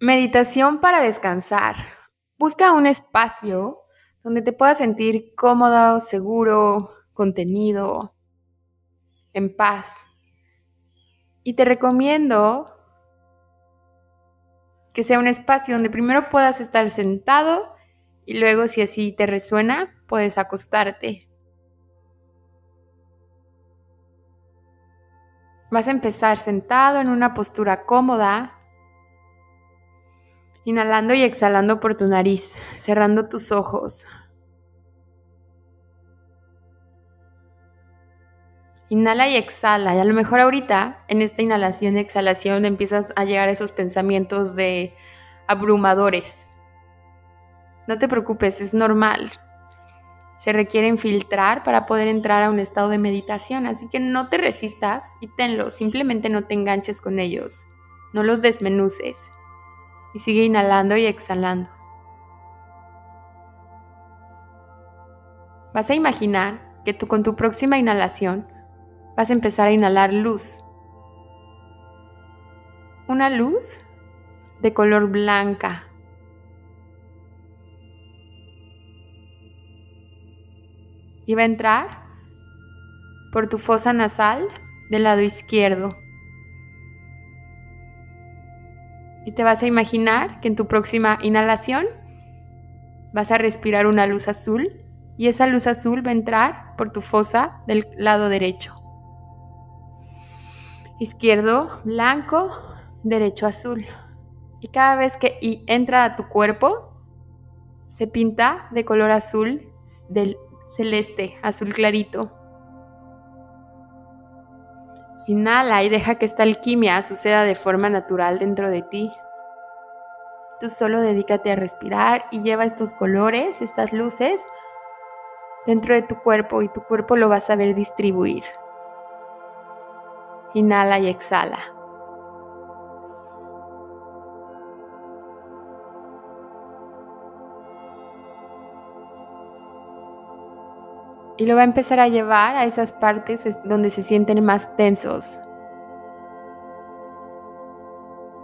Meditación para descansar. Busca un espacio donde te puedas sentir cómodo, seguro, contenido, en paz. Y te recomiendo que sea un espacio donde primero puedas estar sentado y luego si así te resuena, puedes acostarte. Vas a empezar sentado en una postura cómoda Inhalando y exhalando por tu nariz, cerrando tus ojos. Inhala y exhala. Y a lo mejor ahorita, en esta inhalación y exhalación, empiezas a llegar a esos pensamientos de abrumadores. No te preocupes, es normal. Se requieren filtrar para poder entrar a un estado de meditación, así que no te resistas y tenlo, simplemente no te enganches con ellos, no los desmenuces y sigue inhalando y exhalando. Vas a imaginar que tú con tu próxima inhalación vas a empezar a inhalar luz. Una luz de color blanca. Y va a entrar por tu fosa nasal del lado izquierdo. Y te vas a imaginar que en tu próxima inhalación vas a respirar una luz azul y esa luz azul va a entrar por tu fosa del lado derecho. Izquierdo, blanco, derecho, azul. Y cada vez que entra a tu cuerpo, se pinta de color azul del celeste, azul clarito. Inhala y deja que esta alquimia suceda de forma natural dentro de ti. Tú solo dedícate a respirar y lleva estos colores, estas luces, dentro de tu cuerpo y tu cuerpo lo va a saber distribuir. Inhala y exhala. Y lo va a empezar a llevar a esas partes donde se sienten más tensos,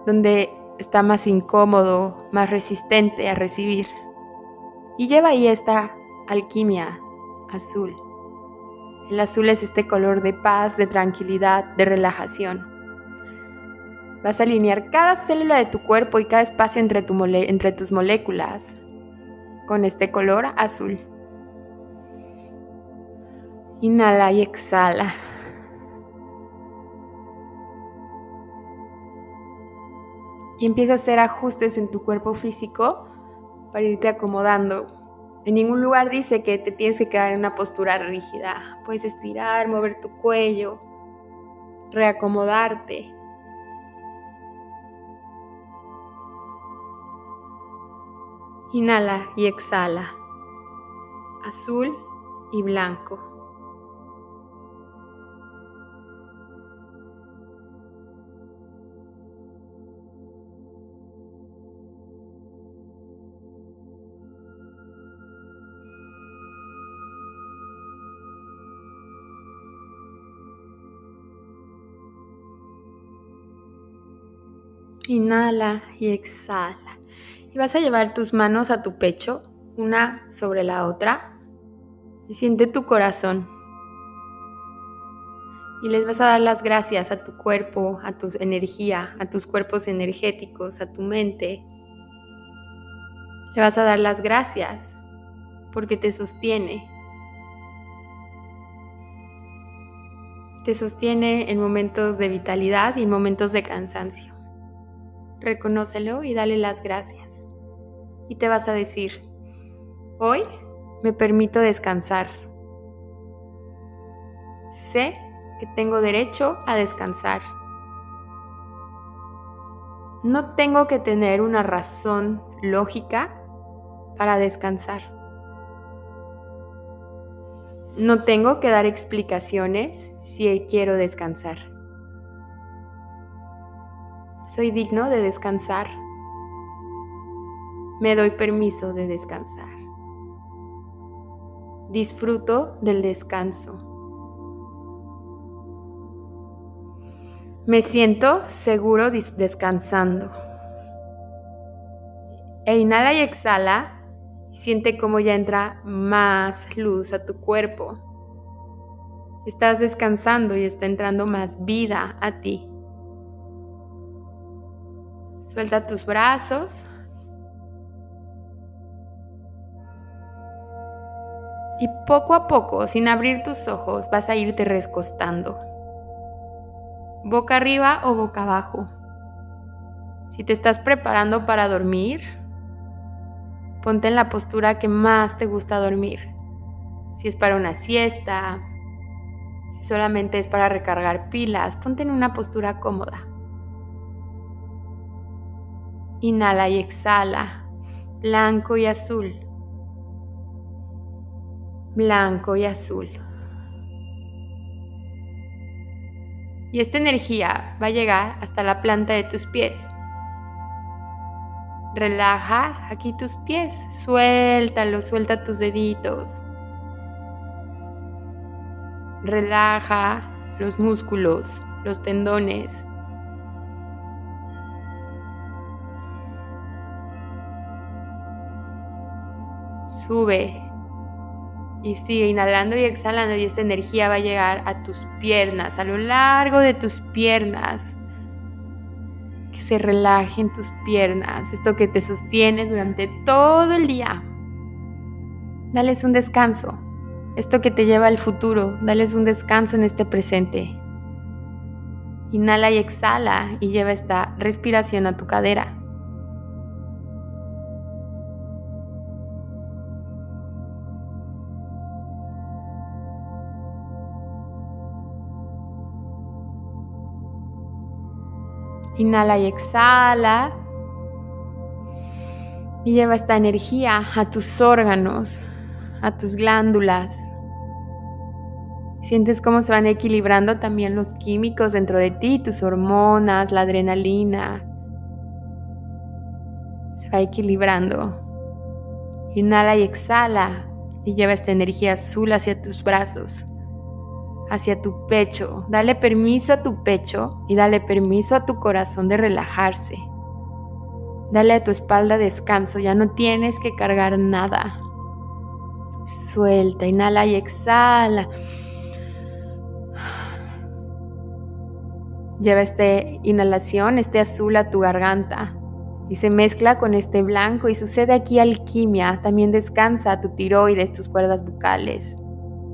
donde está más incómodo, más resistente a recibir. Y lleva ahí esta alquimia azul. El azul es este color de paz, de tranquilidad, de relajación. Vas a alinear cada célula de tu cuerpo y cada espacio entre, entre tus moléculas con este color azul. Inhala y exhala. Y empieza a hacer ajustes en tu cuerpo físico para irte acomodando. En ningún lugar dice que te tienes que quedar en una postura rígida. Puedes estirar, mover tu cuello, reacomodarte. Inhala y exhala. Azul y blanco. Inhala y exhala. Y vas a llevar tus manos a tu pecho, una sobre la otra, y siente tu corazón. Y les vas a dar las gracias a tu cuerpo, a tu energía, a tus cuerpos energéticos, a tu mente. Le vas a dar las gracias porque te sostiene. Te sostiene en momentos de vitalidad y en momentos de cansancio reconócelo y dale las gracias. Y te vas a decir, hoy me permito descansar. Sé que tengo derecho a descansar. No tengo que tener una razón lógica para descansar. No tengo que dar explicaciones si quiero descansar. Soy digno de descansar. Me doy permiso de descansar. Disfruto del descanso. Me siento seguro descansando. E inhala y exhala. Siente cómo ya entra más luz a tu cuerpo. Estás descansando y está entrando más vida a ti. Suelta tus brazos. Y poco a poco, sin abrir tus ojos, vas a irte recostando boca arriba o boca abajo. Si te estás preparando para dormir, ponte en la postura que más te gusta dormir. Si es para una siesta, si solamente es para recargar pilas, ponte en una postura cómoda. Inhala y exhala, blanco y azul. Blanco y azul. y esta energía va a llegar hasta la planta de tus pies. Relaja aquí tus pies, suéltalo, suelta tus deditos. Relaja los músculos, los tendones. Sube y sigue inhalando y exhalando y esta energía va a llegar a tus piernas, a lo largo de tus piernas. Que se relajen tus piernas, esto que te sostiene durante todo el día. Dales un descanso. Esto que te lleva al futuro, dales un descanso en este presente. Inhala y exhala y lleva esta respiración a tu cadera. Inhala y exhala. Y lleva esta energía a tus órganos, a tus glándulas. Sientes cómo se van equilibrando también los químicos dentro de ti, tus hormonas, la adrenalina. Se va equilibrando. Inhala y exhala y lleva esta energía azul hacia tus brazos hacia tu pecho. Dale permiso a tu pecho y dale permiso a tu corazón de relajarse. Dale a tu espalda descanso, ya no tienes que cargar nada. Suelta, inhala y exhala. Lleva esta inhalación, este azul a tu garganta y se mezcla con este blanco y sucede aquí alquimia. También descansa tu tiroides, tus cuerdas bucales,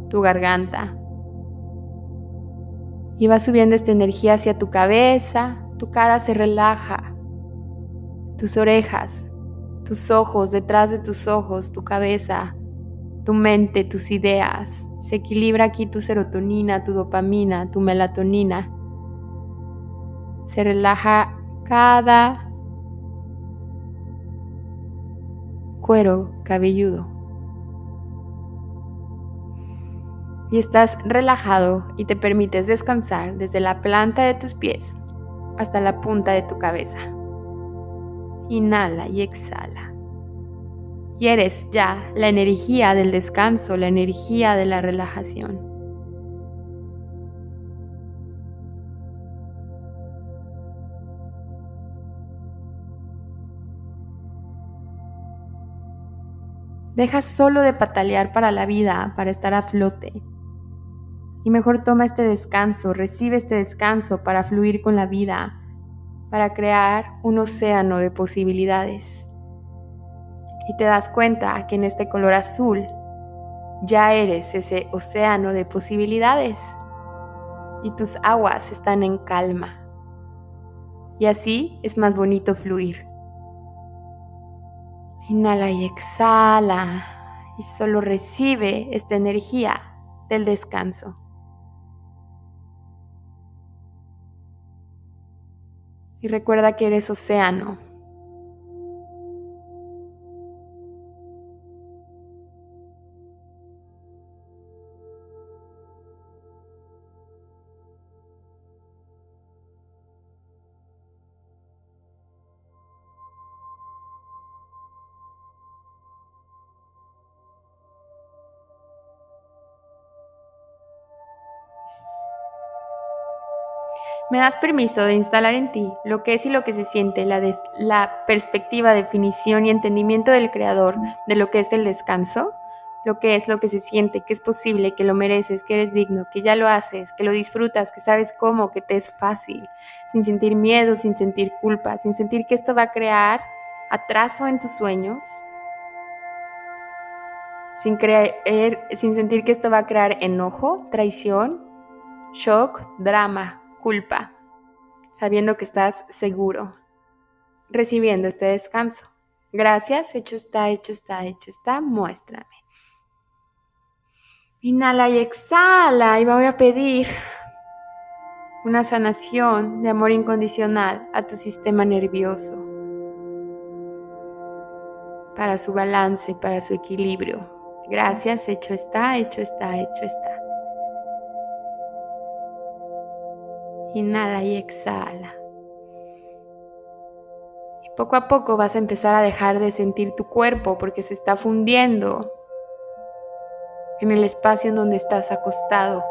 tu garganta. Y va subiendo esta energía hacia tu cabeza, tu cara se relaja, tus orejas, tus ojos, detrás de tus ojos, tu cabeza, tu mente, tus ideas. Se equilibra aquí tu serotonina, tu dopamina, tu melatonina. Se relaja cada cuero cabelludo. Y estás relajado y te permites descansar desde la planta de tus pies hasta la punta de tu cabeza. Inhala y exhala. Y eres ya la energía del descanso, la energía de la relajación. Deja solo de patalear para la vida, para estar a flote. Y mejor toma este descanso, recibe este descanso para fluir con la vida, para crear un océano de posibilidades. Y te das cuenta que en este color azul ya eres ese océano de posibilidades y tus aguas están en calma. Y así es más bonito fluir. Inhala y exhala y solo recibe esta energía del descanso. Y recuerda que eres océano. Me das permiso de instalar en ti lo que es y lo que se siente, la, perspectiva, definición y entendimiento del Creador de lo que es el descanso, lo que es lo que se siente, que es posible, que lo mereces, que eres digno, que ya lo haces, que lo disfrutas, que sabes cómo, que te es fácil, sin sentir miedo, sin sentir culpa, sin sentir que esto va a crear atraso en tus sueños, sin, creer, sin sentir que esto va a crear enojo, traición, shock, drama, culpa, sabiendo que estás seguro, recibiendo este descanso. Gracias, hecho está, hecho está, hecho está, muéstrame. Inhala y exhala y voy a pedir una sanación de amor incondicional a tu sistema nervioso para su balance, para su equilibrio. Gracias, hecho está, hecho está, hecho está. Inhala y exhala. Y poco a poco vas a empezar a dejar de sentir tu cuerpo porque se está fundiendo en el espacio en donde estás acostado.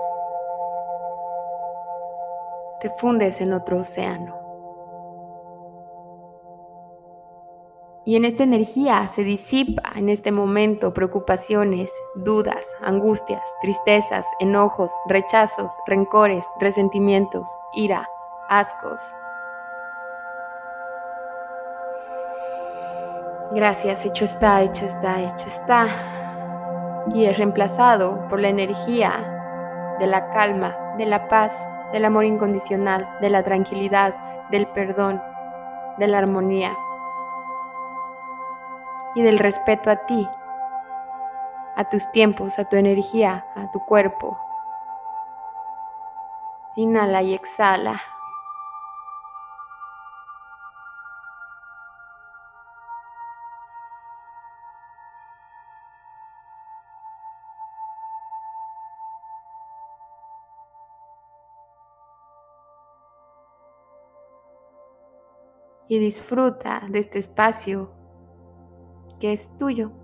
Te fundes en otro océano. Y en esta energía se disipa en este momento preocupaciones, dudas, angustias, tristezas, enojos, rechazos, rencores, resentimientos, ira, ascos. Gracias, hecho está, hecho está, hecho está. Y es reemplazado por la energía de la calma, de la paz, del amor incondicional, de la tranquilidad, del perdón, de la armonía y del respeto a ti, a tus tiempos, a tu energía, a tu cuerpo. Inhala y exhala. y disfruta de este espacio que es tuyo.